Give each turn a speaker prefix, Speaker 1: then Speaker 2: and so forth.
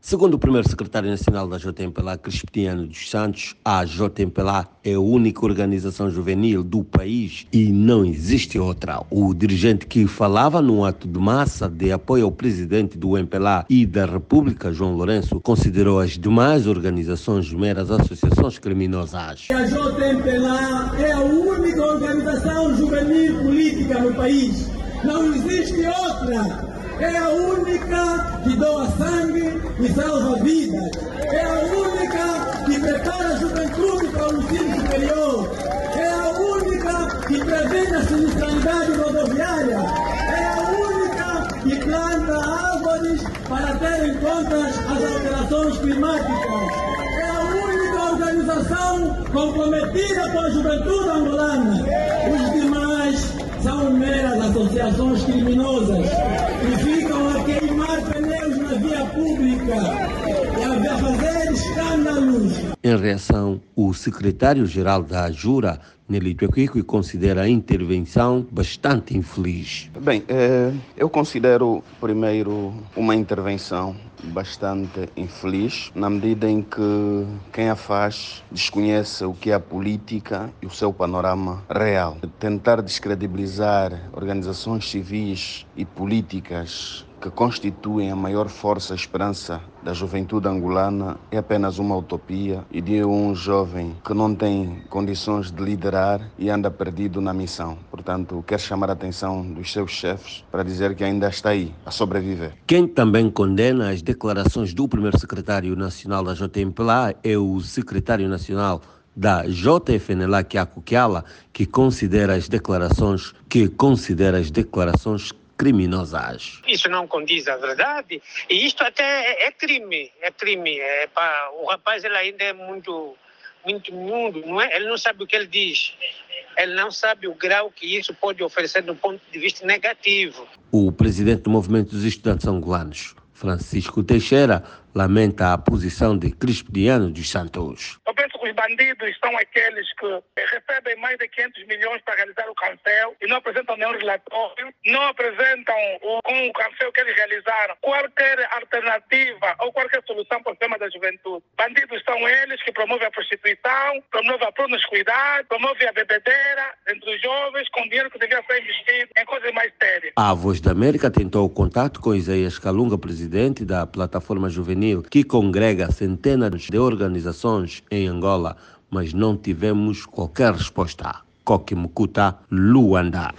Speaker 1: Segundo o primeiro secretário nacional da JMPLA, Cristiano dos Santos, a JMPLA é a única organização juvenil do país e não existe outra. O dirigente que falava num ato de massa de apoio ao presidente do MPLA e da República, João Lourenço, considerou as demais organizações meras associações criminosas.
Speaker 2: A JMPLA é a única organização juvenil política no país. Não existe outra é a única que doa sangue e salva vidas. É a única que prepara a juventude para o ensino superior. É a única que previne a sinistralidade rodoviária. É a única que planta árvores para ter em conta as alterações climáticas. É a única organização comprometida com a juventude angolana. São meras associações criminosas que ficam a queimar pneus na via pública e a fazer escândalos.
Speaker 1: Em reação, o secretário-geral da Jura, Nelito Equico, considera a intervenção bastante infeliz.
Speaker 3: Bem, eh, eu considero primeiro uma intervenção bastante infeliz, na medida em que quem a faz desconhece o que é a política e o seu panorama real. Tentar descredibilizar organizações civis e políticas que constituem a maior força e esperança da juventude angolana é apenas uma utopia e de um jovem que não tem condições de liderar e anda perdido na missão. Portanto, quer chamar a atenção dos seus chefes para dizer que ainda está aí, a sobreviver.
Speaker 1: Quem também condena as declarações do primeiro secretário nacional da JMPLA é o secretário nacional da JFNLA, Kiako Kiala, que considera as declarações que considera as declarações criminosas.
Speaker 4: Isso não condiz à verdade e isto até é, é crime, é crime. É, o rapaz ele ainda é muito, muito mundo, não é? Ele não sabe o que ele diz. Ele não sabe o grau que isso pode oferecer do ponto de vista negativo.
Speaker 1: O presidente do Movimento dos Estudantes Angolanos, Francisco Teixeira, lamenta a posição de Cristiano dos Santos.
Speaker 5: Os bandidos são aqueles que recebem mais de 500 milhões para realizar o cancel e não apresentam nenhum relatório, não apresentam o, com o cancel que eles realizaram qualquer alternativa ou qualquer solução para o tema da juventude. Bandidos são eles que promovem a prostituição, promovem a promiscuidade, promovem a bebedeira entre os jovens com dinheiro que devia ser investido em coisas mais sérias.
Speaker 1: A Voz da América tentou o contato com Isaías Calunga, presidente da plataforma juvenil que congrega centenas de organizações em Angola, mas não tivemos qualquer resposta. Koki Mukuta, Luanda.